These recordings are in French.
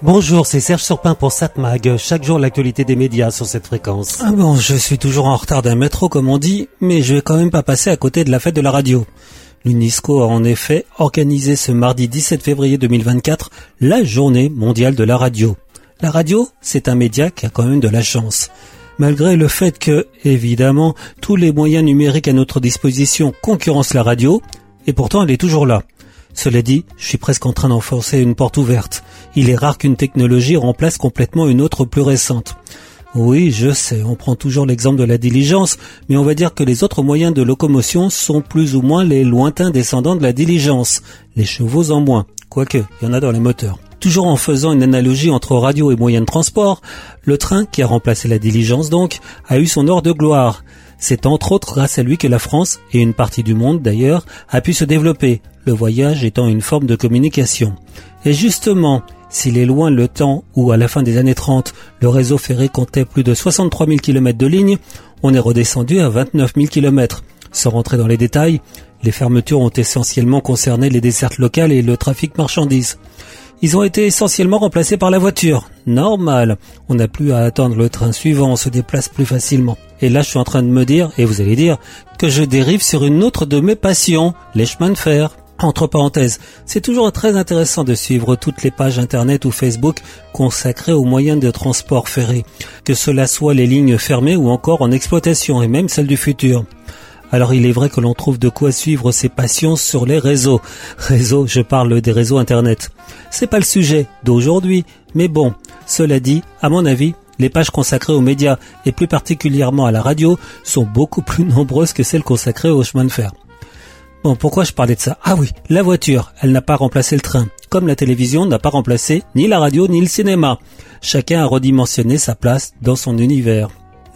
Bonjour, c'est Serge Surpin pour Satmag. Chaque jour, l'actualité des médias sur cette fréquence. Ah bon, je suis toujours en retard d'un métro, comme on dit, mais je vais quand même pas passer à côté de la fête de la radio. L'UNESCO a en effet organisé ce mardi 17 février 2024 la journée mondiale de la radio. La radio, c'est un média qui a quand même de la chance. Malgré le fait que, évidemment, tous les moyens numériques à notre disposition concurrencent la radio, et pourtant elle est toujours là. Cela dit, je suis presque en train d'enfoncer une porte ouverte. Il est rare qu'une technologie remplace complètement une autre plus récente. Oui, je sais, on prend toujours l'exemple de la diligence, mais on va dire que les autres moyens de locomotion sont plus ou moins les lointains descendants de la diligence, les chevaux en moins, quoique, il y en a dans les moteurs. Toujours en faisant une analogie entre radio et moyens de transport, le train, qui a remplacé la diligence donc, a eu son heure de gloire. C'est entre autres grâce à lui que la France, et une partie du monde d'ailleurs, a pu se développer, le voyage étant une forme de communication. Et justement, s'il est loin le temps où, à la fin des années 30, le réseau ferré comptait plus de 63 000 km de lignes, on est redescendu à 29 000 km. Sans rentrer dans les détails, les fermetures ont essentiellement concerné les dessertes locales et le trafic marchandises. Ils ont été essentiellement remplacés par la voiture. Normal. On n'a plus à attendre le train suivant, on se déplace plus facilement. Et là, je suis en train de me dire, et vous allez dire, que je dérive sur une autre de mes passions, les chemins de fer. Entre parenthèses, c'est toujours très intéressant de suivre toutes les pages internet ou Facebook consacrées aux moyens de transport ferré, que cela soit les lignes fermées ou encore en exploitation et même celles du futur. Alors il est vrai que l'on trouve de quoi suivre ses passions sur les réseaux. Réseaux, je parle des réseaux internet. C'est pas le sujet d'aujourd'hui, mais bon, cela dit, à mon avis, les pages consacrées aux médias et plus particulièrement à la radio sont beaucoup plus nombreuses que celles consacrées aux chemins de fer. Bon, pourquoi je parlais de ça? Ah oui, la voiture, elle n'a pas remplacé le train, comme la télévision n'a pas remplacé ni la radio ni le cinéma. Chacun a redimensionné sa place dans son univers.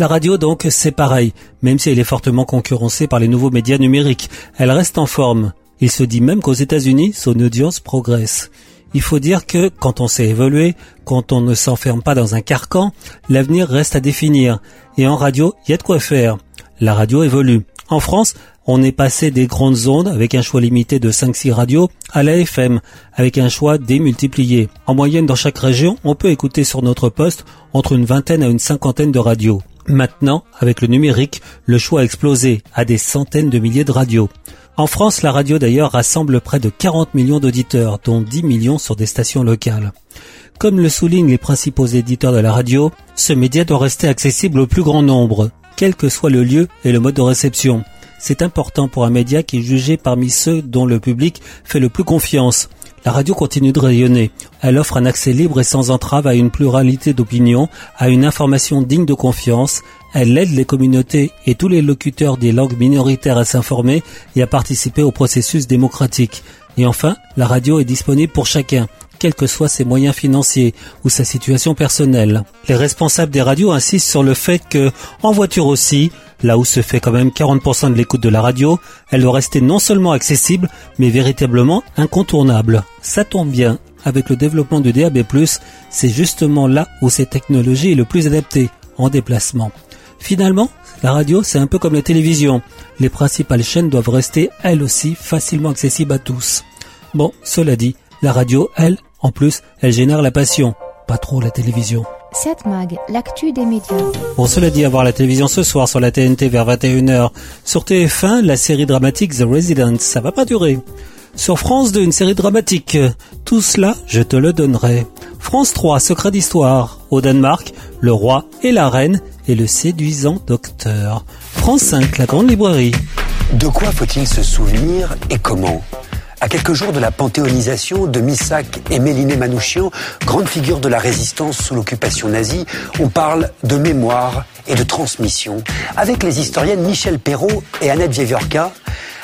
La radio donc c'est pareil, même si elle est fortement concurrencée par les nouveaux médias numériques, elle reste en forme. Il se dit même qu'aux États-Unis, son audience progresse. Il faut dire que quand on sait évoluer, quand on ne s'enferme pas dans un carcan, l'avenir reste à définir. Et en radio, il y a de quoi faire. La radio évolue. En France, on est passé des grandes ondes avec un choix limité de 5-6 radios à la FM avec un choix démultiplié. En moyenne dans chaque région, on peut écouter sur notre poste entre une vingtaine à une cinquantaine de radios. Maintenant, avec le numérique, le choix a explosé à des centaines de milliers de radios. En France, la radio d'ailleurs rassemble près de 40 millions d'auditeurs, dont 10 millions sur des stations locales. Comme le soulignent les principaux éditeurs de la radio, ce média doit rester accessible au plus grand nombre, quel que soit le lieu et le mode de réception. C'est important pour un média qui est jugé parmi ceux dont le public fait le plus confiance. La radio continue de rayonner. Elle offre un accès libre et sans entrave à une pluralité d'opinions, à une information digne de confiance. Elle aide les communautés et tous les locuteurs des langues minoritaires à s'informer et à participer au processus démocratique. Et enfin, la radio est disponible pour chacun quels que soient ses moyens financiers ou sa situation personnelle. Les responsables des radios insistent sur le fait que, en voiture aussi, là où se fait quand même 40% de l'écoute de la radio, elle doit rester non seulement accessible, mais véritablement incontournable. Ça tombe bien, avec le développement du DAB+, c'est justement là où cette technologie est le plus adaptée, en déplacement. Finalement, la radio, c'est un peu comme la télévision. Les principales chaînes doivent rester, elles aussi, facilement accessibles à tous. Bon, cela dit, la radio, elle, en plus, elle génère la passion, pas trop la télévision. 7 Mag, l'actu des médias. Bon, cela dit, à voir la télévision ce soir sur la TNT vers 21h. Sur TF1, la série dramatique The Resident, ça va pas durer. Sur France 2, une série dramatique. Tout cela, je te le donnerai. France 3, secret d'histoire. Au Danemark, le roi et la reine et le séduisant docteur. France 5, la grande librairie. De quoi faut-il se souvenir et comment? À quelques jours de la panthéonisation de Missak et Méliné Manouchian, grande figure de la résistance sous l'occupation nazie, on parle de mémoire et de transmission. Avec les historiennes Michel Perrault et Annette Vieviorka,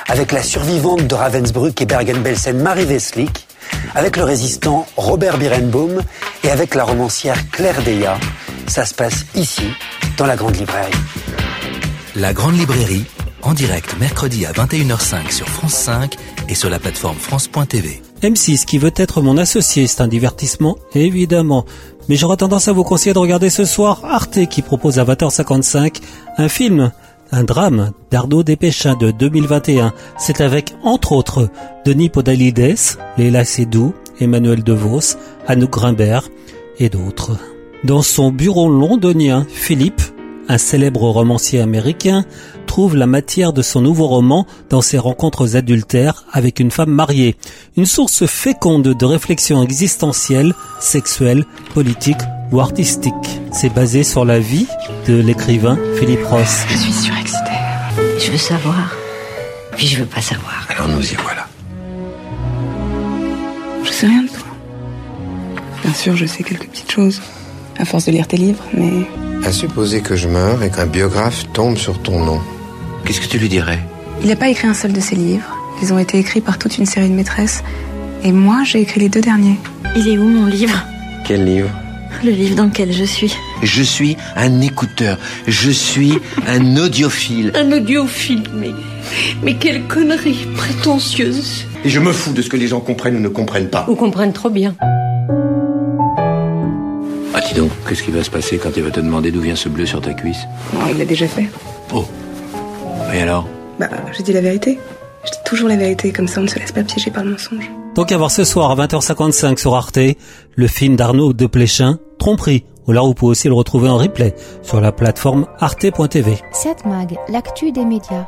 avec la survivante de Ravensbrück et Bergen-Belsen Marie Weslik, avec le résistant Robert Birenbaum et avec la romancière Claire Deya. Ça se passe ici, dans la Grande Librairie. La Grande Librairie, en direct mercredi à 21h05 sur France 5 et sur la plateforme France.tv. M6 qui veut être mon associé, c'est un divertissement, évidemment. Mais j'aurais tendance à vous conseiller de regarder ce soir Arte qui propose à 20h55 un film, un drame d'Arnaud Desplechin de 2021. C'est avec, entre autres, Denis Podalides, Léla Seydoux, Emmanuel DeVos, Anouk Grimbert, et d'autres. Dans son bureau londonien, Philippe, un célèbre romancier américain, trouve la matière de son nouveau roman dans ses rencontres adultères avec une femme mariée, une source féconde de réflexions existentielles, sexuelles, politiques ou artistiques. C'est basé sur la vie de l'écrivain Philippe Ross. Je suis surexcitée. Je veux savoir, puis je veux pas savoir. Alors nous y voilà. Je sais rien de toi. Bien sûr, je sais quelques petites choses, à force de lire tes livres, mais À supposer que je meure et qu'un biographe tombe sur ton nom. Qu'est-ce que tu lui dirais il n'a pas écrit un seul de ses livres. Ils ont été écrits par toute une série de maîtresses. Et moi, j'ai écrit les deux derniers. Il est où mon livre Quel livre Le livre dans lequel je suis. Je suis un écouteur. Je suis un audiophile. Un audiophile, mais. Mais quelle connerie prétentieuse. Et je me fous de ce que les gens comprennent ou ne comprennent pas. Ou comprennent trop bien. Ah, dis donc, qu'est-ce qui va se passer quand il va te demander d'où vient ce bleu sur ta cuisse? Non, il l'a déjà fait. Oh. Et alors Bah, j'ai dit la vérité. Je dis toujours la vérité, comme ça on ne se laisse pas piéger par le mensonge. Donc à voir ce soir à 20h55 sur Arte, le film d'Arnaud de Pléchin, Tromperie, ou là vous pouvez aussi le retrouver en replay sur la plateforme arte.tv. 7 Mag, l'actu des médias.